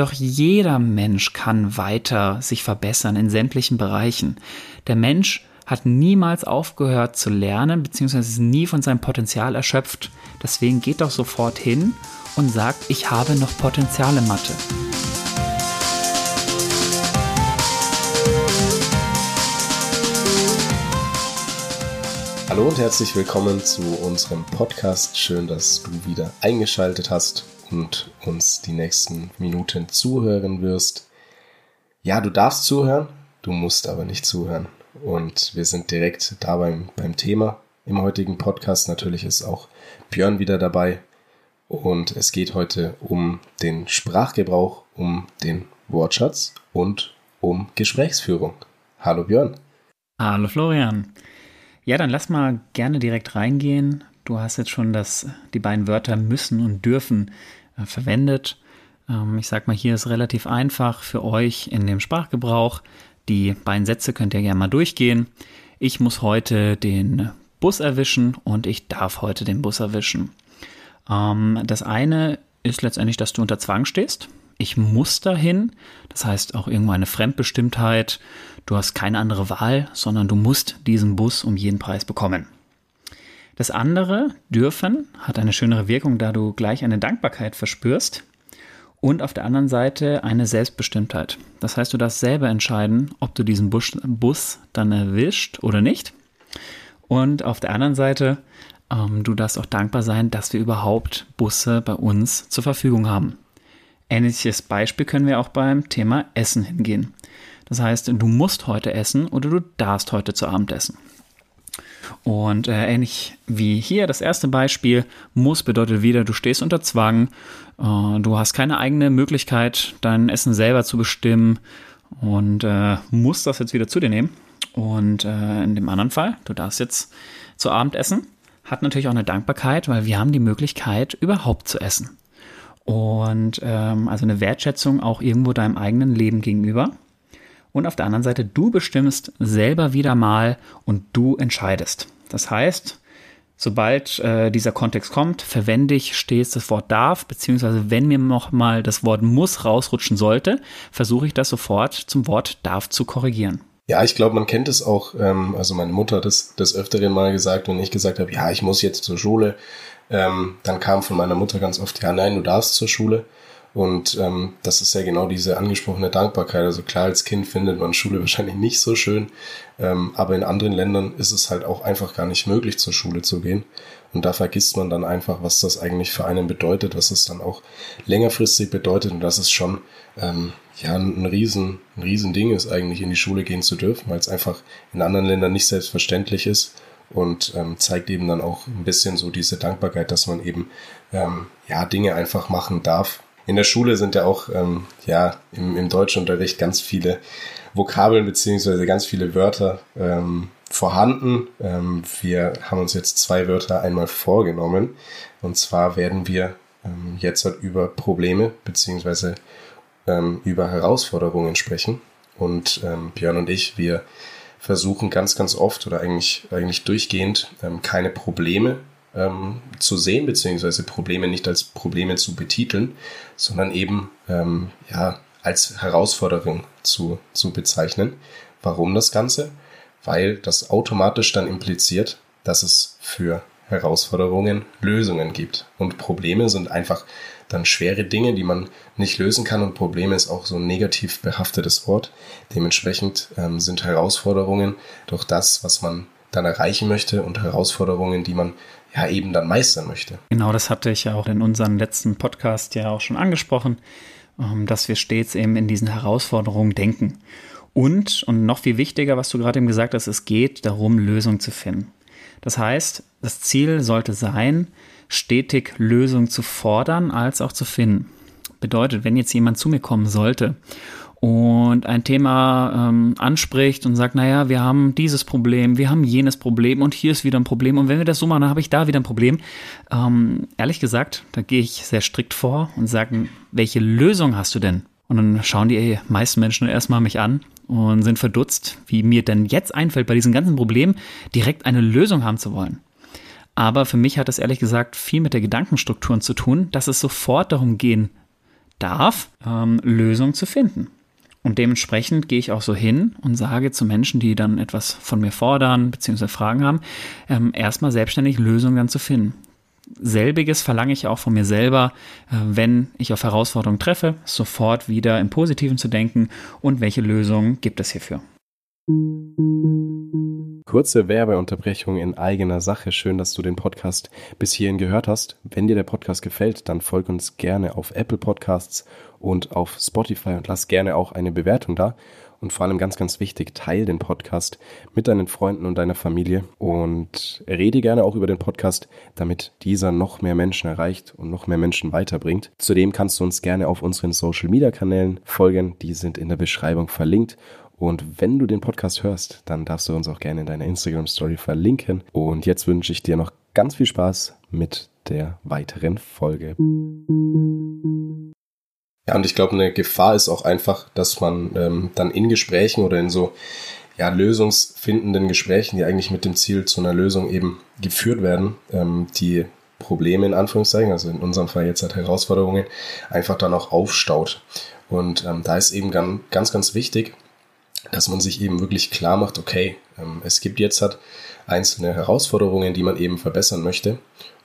Doch jeder Mensch kann weiter sich verbessern in sämtlichen Bereichen. Der Mensch hat niemals aufgehört zu lernen, beziehungsweise ist nie von seinem Potenzial erschöpft. Deswegen geht doch sofort hin und sagt, ich habe noch Potenziale Mathe. Hallo und herzlich willkommen zu unserem Podcast. Schön, dass du wieder eingeschaltet hast und uns die nächsten Minuten zuhören wirst. Ja, du darfst zuhören, du musst aber nicht zuhören. Und wir sind direkt da beim, beim Thema im heutigen Podcast. Natürlich ist auch Björn wieder dabei. Und es geht heute um den Sprachgebrauch, um den Wortschatz und um Gesprächsführung. Hallo Björn. Hallo Florian. Ja, dann lass mal gerne direkt reingehen. Du hast jetzt schon das, die beiden Wörter müssen und dürfen äh, verwendet. Ähm, ich sag mal, hier ist relativ einfach für euch in dem Sprachgebrauch. Die beiden Sätze könnt ihr gerne mal durchgehen. Ich muss heute den Bus erwischen und ich darf heute den Bus erwischen. Ähm, das eine ist letztendlich, dass du unter Zwang stehst. Ich muss dahin. Das heißt auch irgendwo eine Fremdbestimmtheit. Du hast keine andere Wahl, sondern du musst diesen Bus um jeden Preis bekommen. Das andere, dürfen, hat eine schönere Wirkung, da du gleich eine Dankbarkeit verspürst und auf der anderen Seite eine Selbstbestimmtheit. Das heißt, du darfst selber entscheiden, ob du diesen Bus, Bus dann erwischt oder nicht. Und auf der anderen Seite, ähm, du darfst auch dankbar sein, dass wir überhaupt Busse bei uns zur Verfügung haben. Ähnliches Beispiel können wir auch beim Thema Essen hingehen. Das heißt, du musst heute essen oder du darfst heute zu Abend essen. Und äh, ähnlich wie hier das erste Beispiel, muss bedeutet wieder, du stehst unter Zwang, äh, du hast keine eigene Möglichkeit, dein Essen selber zu bestimmen und äh, musst das jetzt wieder zu dir nehmen. Und äh, in dem anderen Fall, du darfst jetzt zu Abend essen, hat natürlich auch eine Dankbarkeit, weil wir haben die Möglichkeit, überhaupt zu essen. Und ähm, also eine Wertschätzung auch irgendwo deinem eigenen Leben gegenüber. Und auf der anderen Seite, du bestimmst selber wieder mal und du entscheidest. Das heißt, sobald äh, dieser Kontext kommt, verwende ich stets das Wort darf, beziehungsweise wenn mir noch mal das Wort muss rausrutschen sollte, versuche ich das sofort zum Wort darf zu korrigieren. Ja, ich glaube, man kennt es auch. Ähm, also meine Mutter hat das des Öfteren mal gesagt, wenn ich gesagt habe, ja, ich muss jetzt zur Schule, ähm, dann kam von meiner Mutter ganz oft, ja, nein, du darfst zur Schule. Und ähm, das ist ja genau diese angesprochene Dankbarkeit. Also klar, als Kind findet man Schule wahrscheinlich nicht so schön, ähm, aber in anderen Ländern ist es halt auch einfach gar nicht möglich, zur Schule zu gehen. Und da vergisst man dann einfach, was das eigentlich für einen bedeutet, was es dann auch längerfristig bedeutet und dass es schon ähm, ja ein riesen, ein riesen ist, eigentlich in die Schule gehen zu dürfen, weil es einfach in anderen Ländern nicht selbstverständlich ist und ähm, zeigt eben dann auch ein bisschen so diese Dankbarkeit, dass man eben ähm, ja Dinge einfach machen darf, in der Schule sind ja auch ähm, ja im, im Deutschunterricht ganz viele Vokabeln beziehungsweise ganz viele Wörter ähm, vorhanden. Ähm, wir haben uns jetzt zwei Wörter einmal vorgenommen. Und zwar werden wir ähm, jetzt halt über Probleme beziehungsweise ähm, über Herausforderungen sprechen. Und ähm, Björn und ich, wir versuchen ganz, ganz oft oder eigentlich, eigentlich durchgehend ähm, keine Probleme ähm, zu sehen, beziehungsweise Probleme nicht als Probleme zu betiteln, sondern eben ähm, ja, als Herausforderung zu, zu bezeichnen. Warum das Ganze? Weil das automatisch dann impliziert, dass es für Herausforderungen Lösungen gibt. Und Probleme sind einfach dann schwere Dinge, die man nicht lösen kann. Und Probleme ist auch so ein negativ behaftetes Wort. Dementsprechend ähm, sind Herausforderungen durch das, was man dann erreichen möchte und Herausforderungen, die man ja eben dann meistern möchte. Genau, das hatte ich ja auch in unserem letzten Podcast ja auch schon angesprochen, ähm, dass wir stets eben in diesen Herausforderungen denken. Und, und noch viel wichtiger, was du gerade eben gesagt hast, es geht darum, Lösungen zu finden. Das heißt, das Ziel sollte sein, stetig Lösungen zu fordern als auch zu finden. Bedeutet, wenn jetzt jemand zu mir kommen sollte und ein Thema ähm, anspricht und sagt, naja, wir haben dieses Problem, wir haben jenes Problem und hier ist wieder ein Problem und wenn wir das so machen, dann habe ich da wieder ein Problem. Ähm, ehrlich gesagt, da gehe ich sehr strikt vor und sage, welche Lösung hast du denn? Und dann schauen die meisten Menschen erstmal mich an und sind verdutzt, wie mir denn jetzt einfällt, bei diesem ganzen Problem direkt eine Lösung haben zu wollen. Aber für mich hat das ehrlich gesagt viel mit der Gedankenstrukturen zu tun, dass es sofort darum gehen darf, ähm, Lösungen zu finden. Und dementsprechend gehe ich auch so hin und sage zu Menschen, die dann etwas von mir fordern bzw. Fragen haben, ähm, erstmal selbstständig Lösungen dann zu finden. Selbiges verlange ich auch von mir selber, äh, wenn ich auf Herausforderungen treffe, sofort wieder im Positiven zu denken und welche Lösungen gibt es hierfür. Kurze Werbeunterbrechung in eigener Sache. Schön, dass du den Podcast bis hierhin gehört hast. Wenn dir der Podcast gefällt, dann folg uns gerne auf Apple Podcasts und auf Spotify und lass gerne auch eine Bewertung da. Und vor allem ganz, ganz wichtig, teil den Podcast mit deinen Freunden und deiner Familie und rede gerne auch über den Podcast, damit dieser noch mehr Menschen erreicht und noch mehr Menschen weiterbringt. Zudem kannst du uns gerne auf unseren Social Media Kanälen folgen. Die sind in der Beschreibung verlinkt. Und wenn du den Podcast hörst, dann darfst du uns auch gerne in deiner Instagram Story verlinken. Und jetzt wünsche ich dir noch ganz viel Spaß mit der weiteren Folge. Ja, und ich glaube, eine Gefahr ist auch einfach, dass man ähm, dann in Gesprächen oder in so ja, lösungsfindenden Gesprächen, die eigentlich mit dem Ziel zu einer Lösung eben geführt werden, ähm, die Probleme in Anführungszeichen, also in unserem Fall jetzt halt Herausforderungen, einfach dann auch aufstaut. Und ähm, da ist eben ganz, ganz, ganz wichtig, dass man sich eben wirklich klar macht, okay, ähm, es gibt jetzt halt einzelne Herausforderungen, die man eben verbessern möchte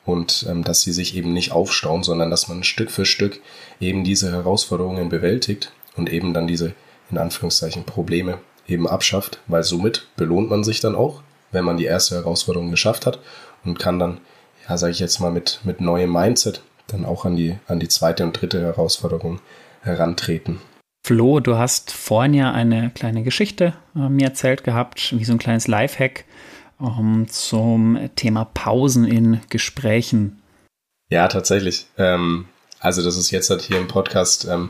und ähm, dass sie sich eben nicht aufstauen, sondern dass man Stück für Stück eben diese Herausforderungen bewältigt und eben dann diese in Anführungszeichen Probleme eben abschafft, weil somit belohnt man sich dann auch, wenn man die erste Herausforderung geschafft hat und kann dann, ja, sage ich jetzt mal mit mit neuem Mindset dann auch an die an die zweite und dritte Herausforderung herantreten. Flo, du hast vorhin ja eine kleine Geschichte äh, mir erzählt gehabt, wie so ein kleines Lifehack, um, zum Thema Pausen in Gesprächen. Ja, tatsächlich. Ähm, also das ist jetzt halt hier im Podcast ähm,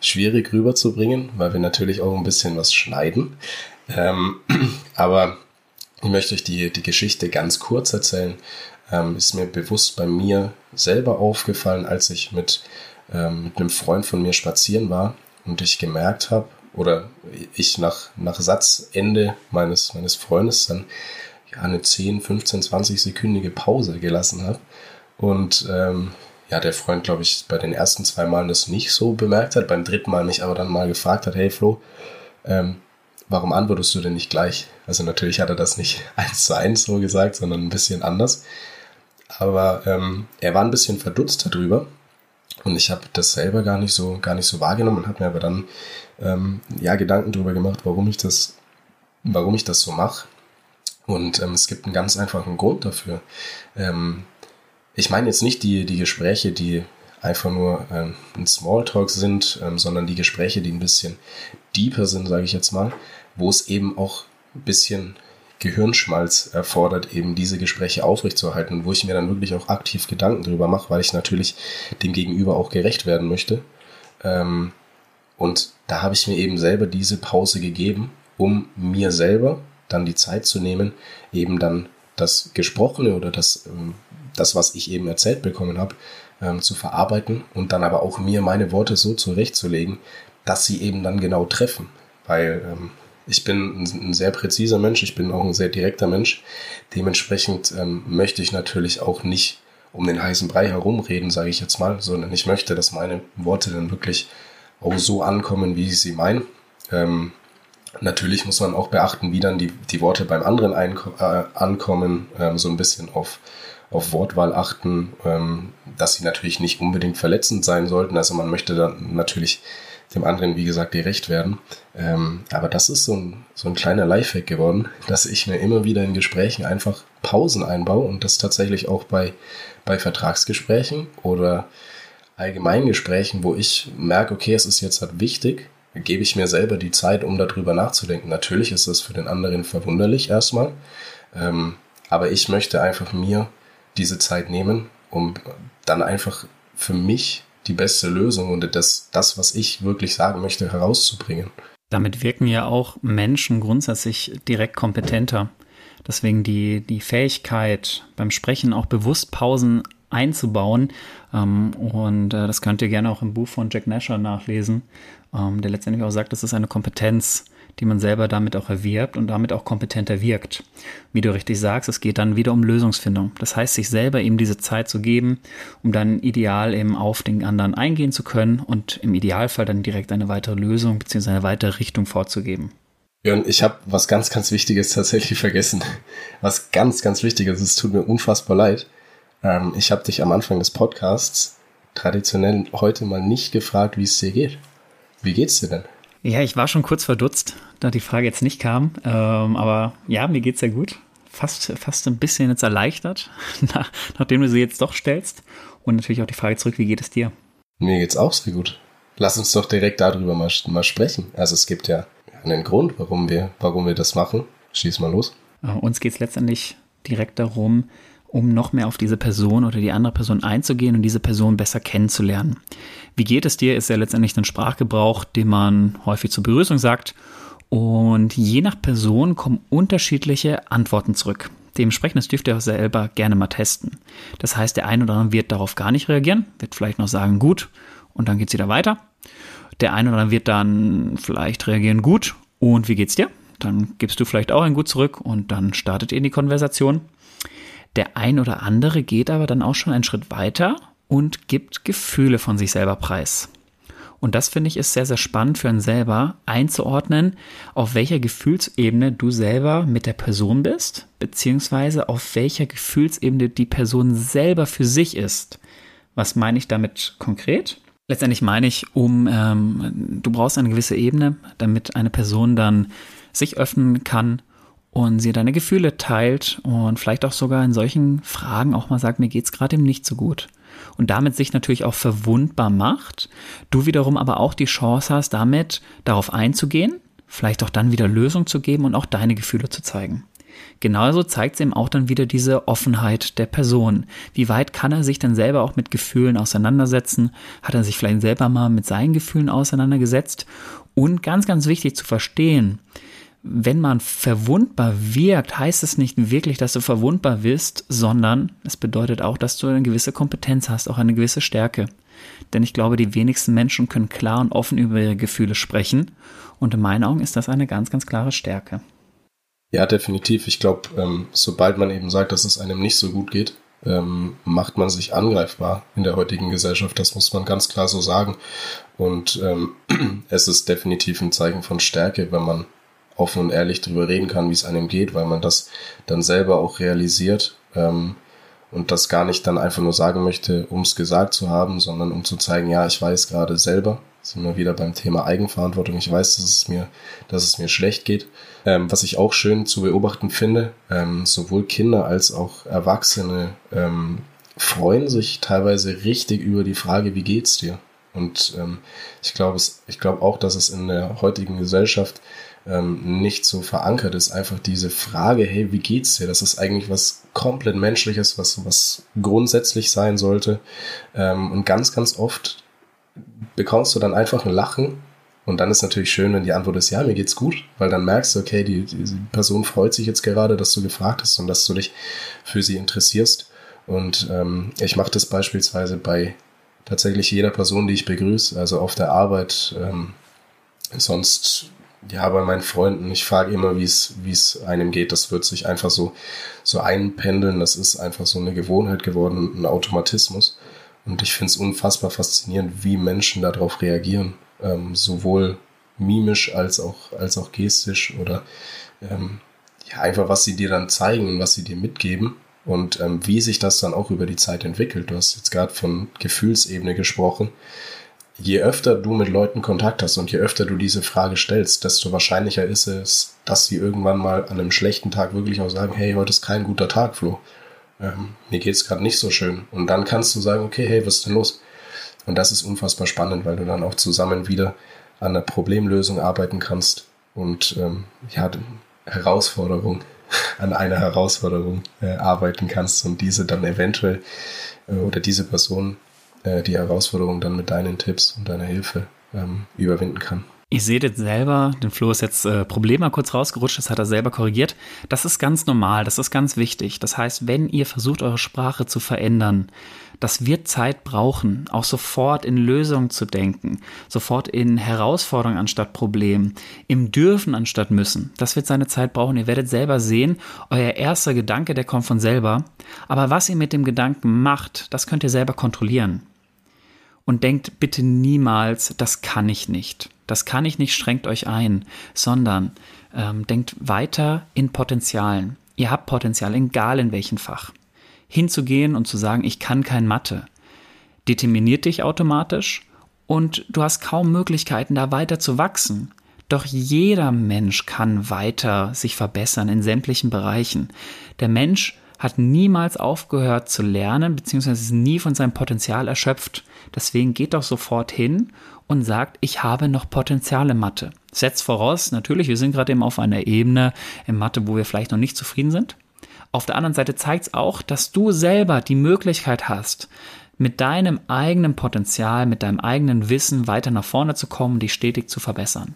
schwierig rüberzubringen, weil wir natürlich auch ein bisschen was schneiden. Ähm, aber ich möchte euch die, die Geschichte ganz kurz erzählen. Ähm, ist mir bewusst bei mir selber aufgefallen, als ich mit, ähm, mit einem Freund von mir spazieren war und ich gemerkt habe, oder ich nach, nach Satzende meines, meines Freundes dann ja, eine 10, 15, 20 sekündige Pause gelassen habe. Und ähm, ja, der Freund, glaube ich, bei den ersten zwei Malen das nicht so bemerkt hat, beim dritten Mal mich aber dann mal gefragt hat, hey Flo, ähm, warum antwortest du denn nicht gleich? Also natürlich hat er das nicht eins zu eins so gesagt, sondern ein bisschen anders. Aber ähm, er war ein bisschen verdutzt darüber und ich habe das selber gar nicht so gar nicht so wahrgenommen und habe mir aber dann ähm, ja Gedanken darüber gemacht, warum ich das warum ich das so mache und ähm, es gibt einen ganz einfachen Grund dafür. Ähm, ich meine jetzt nicht die, die Gespräche, die einfach nur ähm, ein Smalltalk sind, ähm, sondern die Gespräche, die ein bisschen deeper sind, sage ich jetzt mal, wo es eben auch ein bisschen Gehirnschmalz erfordert, eben diese Gespräche aufrechtzuerhalten, wo ich mir dann wirklich auch aktiv Gedanken drüber mache, weil ich natürlich dem Gegenüber auch gerecht werden möchte. Ähm, und da habe ich mir eben selber diese Pause gegeben, um mir selber dann die Zeit zu nehmen, eben dann das Gesprochene oder das, ähm, das was ich eben erzählt bekommen habe, ähm, zu verarbeiten und dann aber auch mir meine Worte so zurechtzulegen, dass sie eben dann genau treffen. Weil ähm, ich bin ein, sehr präziser Mensch, ich bin auch ein sehr direkter Mensch. Dementsprechend möchte ich natürlich auch nicht um den heißen Brei herumreden, sage ich jetzt mal, sondern ich möchte, dass meine Worte dann wirklich auch so ankommen, wie ich sie meine. Natürlich muss man auch beachten, wie dann die, die Worte beim anderen äh, ankommen, ähm, so ein bisschen auf, auf Wortwahl achten, ähm, dass sie natürlich nicht unbedingt verletzend sein sollten. Also man möchte dann natürlich dem anderen, wie gesagt, gerecht werden. Ähm, aber das ist so ein, so ein kleiner Lifehack geworden, dass ich mir immer wieder in Gesprächen einfach Pausen einbaue und das tatsächlich auch bei, bei Vertragsgesprächen oder allgemeinen Gesprächen, wo ich merke, okay, es ist jetzt halt wichtig, gebe ich mir selber die Zeit, um darüber nachzudenken. Natürlich ist das für den anderen verwunderlich erstmal, ähm, aber ich möchte einfach mir diese Zeit nehmen, um dann einfach für mich die beste Lösung und das, das, was ich wirklich sagen möchte, herauszubringen. Damit wirken ja auch Menschen grundsätzlich direkt kompetenter. Deswegen die, die Fähigkeit beim Sprechen auch bewusst Pausen einzubauen. Ähm, und äh, das könnt ihr gerne auch im Buch von Jack Nasher nachlesen, ähm, der letztendlich auch sagt, das ist eine Kompetenz, die man selber damit auch erwirbt und damit auch kompetenter wirkt. Wie du richtig sagst, es geht dann wieder um Lösungsfindung. Das heißt, sich selber eben diese Zeit zu geben, um dann ideal eben auf den anderen eingehen zu können und im Idealfall dann direkt eine weitere Lösung bzw. eine weitere Richtung vorzugeben. Jörn, ich habe was ganz, ganz Wichtiges tatsächlich vergessen. Was ganz, ganz Wichtiges. Es tut mir unfassbar leid. Ähm, ich habe dich am Anfang des Podcasts traditionell heute mal nicht gefragt, wie es dir geht. Wie geht's dir denn? Ja, ich war schon kurz verdutzt, da die Frage jetzt nicht kam. Ähm, aber ja, mir geht's sehr gut. Fast, fast ein bisschen jetzt erleichtert, nach, nachdem du sie jetzt doch stellst. Und natürlich auch die Frage zurück, wie geht es dir? Mir geht's auch sehr gut. Lass uns doch direkt darüber mal, mal sprechen. Also es gibt ja einen Grund, warum wir, warum wir das machen. Schieß mal los. Äh, uns geht's letztendlich direkt darum, um noch mehr auf diese Person oder die andere Person einzugehen und diese Person besser kennenzulernen. Wie geht es dir, ist ja letztendlich ein Sprachgebrauch, den man häufig zur Begrüßung sagt. Und je nach Person kommen unterschiedliche Antworten zurück. Dementsprechend, das dürft ihr auch selber gerne mal testen. Das heißt, der eine oder andere wird darauf gar nicht reagieren, wird vielleicht noch sagen, gut, und dann geht es wieder weiter. Der eine oder andere wird dann vielleicht reagieren, gut, und wie geht's dir? Dann gibst du vielleicht auch ein Gut zurück und dann startet ihr in die Konversation. Der ein oder andere geht aber dann auch schon einen Schritt weiter und gibt Gefühle von sich selber preis. Und das finde ich ist sehr, sehr spannend für einen selber einzuordnen, auf welcher Gefühlsebene du selber mit der Person bist, beziehungsweise auf welcher Gefühlsebene die Person selber für sich ist. Was meine ich damit konkret? Letztendlich meine ich, um ähm, du brauchst eine gewisse Ebene, damit eine Person dann sich öffnen kann und sie deine Gefühle teilt und vielleicht auch sogar in solchen Fragen auch mal sagt, mir geht's gerade eben nicht so gut. Und damit sich natürlich auch verwundbar macht, du wiederum aber auch die Chance hast, damit darauf einzugehen, vielleicht auch dann wieder Lösung zu geben und auch deine Gefühle zu zeigen. Genauso zeigt es eben auch dann wieder diese Offenheit der Person. Wie weit kann er sich dann selber auch mit Gefühlen auseinandersetzen? Hat er sich vielleicht selber mal mit seinen Gefühlen auseinandergesetzt? Und ganz, ganz wichtig zu verstehen, wenn man verwundbar wirkt, heißt es nicht wirklich, dass du verwundbar wirst, sondern es bedeutet auch, dass du eine gewisse Kompetenz hast, auch eine gewisse Stärke. Denn ich glaube, die wenigsten Menschen können klar und offen über ihre Gefühle sprechen. Und in meinen Augen ist das eine ganz, ganz klare Stärke. Ja, definitiv. Ich glaube, ähm, sobald man eben sagt, dass es einem nicht so gut geht, ähm, macht man sich angreifbar in der heutigen Gesellschaft. Das muss man ganz klar so sagen. Und ähm, es ist definitiv ein Zeichen von Stärke, wenn man offen und ehrlich darüber reden kann, wie es einem geht, weil man das dann selber auch realisiert ähm, und das gar nicht dann einfach nur sagen möchte, um es gesagt zu haben, sondern um zu zeigen, ja, ich weiß gerade selber, sind wir wieder beim Thema Eigenverantwortung, ich weiß, dass es mir, dass es mir schlecht geht. Ähm, was ich auch schön zu beobachten finde, ähm, sowohl Kinder als auch Erwachsene ähm, freuen sich teilweise richtig über die Frage, wie geht's dir? Und ähm, ich glaube, ich glaube auch, dass es in der heutigen Gesellschaft ähm, nicht so verankert ist. Einfach diese Frage, hey, wie geht's dir? Das ist eigentlich was komplett Menschliches, was, was grundsätzlich sein sollte. Ähm, und ganz, ganz oft bekommst du dann einfach ein Lachen. Und dann ist natürlich schön, wenn die Antwort ist, ja, mir geht's gut, weil dann merkst du, okay, die, die Person freut sich jetzt gerade, dass du gefragt hast und dass du dich für sie interessierst. Und ähm, ich mache das beispielsweise bei tatsächlich jeder Person, die ich begrüße, also auf der Arbeit, ähm, sonst ja, bei meinen Freunden, ich frage immer, wie es, einem geht. Das wird sich einfach so, so einpendeln. Das ist einfach so eine Gewohnheit geworden, ein Automatismus. Und ich finde es unfassbar faszinierend, wie Menschen darauf reagieren. Ähm, sowohl mimisch als auch, als auch gestisch oder ähm, ja, einfach was sie dir dann zeigen und was sie dir mitgeben und ähm, wie sich das dann auch über die Zeit entwickelt. Du hast jetzt gerade von Gefühlsebene gesprochen je öfter du mit Leuten Kontakt hast und je öfter du diese Frage stellst, desto wahrscheinlicher ist es, dass sie irgendwann mal an einem schlechten Tag wirklich auch sagen, hey, heute ist kein guter Tag, Flo. Ähm, mir geht's gerade nicht so schön. Und dann kannst du sagen, okay, hey, was ist denn los? Und das ist unfassbar spannend, weil du dann auch zusammen wieder an der Problemlösung arbeiten kannst und ähm, ja, Herausforderung, an einer Herausforderung äh, arbeiten kannst und diese dann eventuell äh, oder diese Person äh, die Herausforderung dann mit deinen Tipps und deiner Hilfe ähm, überwinden kann. Ihr seht jetzt selber, den Flo ist jetzt äh, Problem mal kurz rausgerutscht, das hat er selber korrigiert. Das ist ganz normal, das ist ganz wichtig. Das heißt, wenn ihr versucht, eure Sprache zu verändern, das wird Zeit brauchen, auch sofort in Lösungen zu denken, sofort in Herausforderungen anstatt Problemen, im Dürfen anstatt müssen. Das wird seine Zeit brauchen. Ihr werdet selber sehen, euer erster Gedanke, der kommt von selber. Aber was ihr mit dem Gedanken macht, das könnt ihr selber kontrollieren. Und denkt bitte niemals, das kann ich nicht. Das kann ich nicht, strengt euch ein, sondern ähm, denkt weiter in Potenzialen. Ihr habt Potenzial, egal in welchem Fach. Hinzugehen und zu sagen, ich kann kein Mathe, determiniert dich automatisch und du hast kaum Möglichkeiten, da weiter zu wachsen. Doch jeder Mensch kann weiter sich verbessern in sämtlichen Bereichen. Der Mensch hat niemals aufgehört zu lernen, beziehungsweise ist nie von seinem Potenzial erschöpft. Deswegen geht doch sofort hin und sagt, ich habe noch Potenzial in Mathe. Setzt voraus, natürlich, wir sind gerade eben auf einer Ebene in Mathe, wo wir vielleicht noch nicht zufrieden sind. Auf der anderen Seite zeigt es auch, dass du selber die Möglichkeit hast, mit deinem eigenen Potenzial, mit deinem eigenen Wissen weiter nach vorne zu kommen, dich stetig zu verbessern.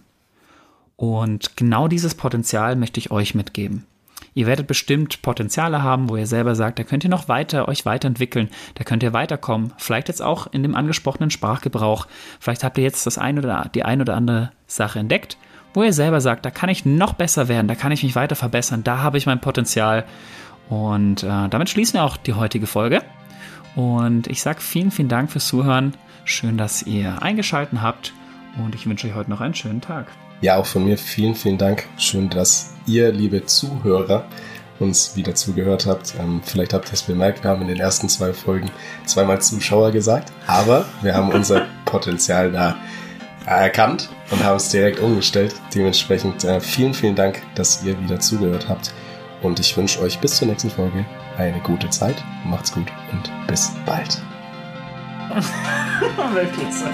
Und genau dieses Potenzial möchte ich euch mitgeben. Ihr werdet bestimmt Potenziale haben, wo ihr selber sagt, da könnt ihr noch weiter euch weiterentwickeln, da könnt ihr weiterkommen. Vielleicht jetzt auch in dem angesprochenen Sprachgebrauch. Vielleicht habt ihr jetzt das eine oder die ein oder andere Sache entdeckt, wo ihr selber sagt, da kann ich noch besser werden, da kann ich mich weiter verbessern, da habe ich mein Potenzial. Und äh, damit schließen wir auch die heutige Folge. Und ich sage vielen, vielen Dank fürs Zuhören. Schön, dass ihr eingeschaltet habt. Und ich wünsche euch heute noch einen schönen Tag. Ja, auch von mir vielen, vielen Dank. Schön, dass ihr, liebe Zuhörer, uns wieder zugehört habt. Ähm, vielleicht habt ihr es bemerkt, wir haben in den ersten zwei Folgen zweimal Zuschauer gesagt, aber wir haben unser Potenzial da erkannt und haben es direkt umgestellt. Dementsprechend äh, vielen, vielen Dank, dass ihr wieder zugehört habt. Und ich wünsche euch bis zur nächsten Folge eine gute Zeit. Macht's gut und bis bald. Weltklasse.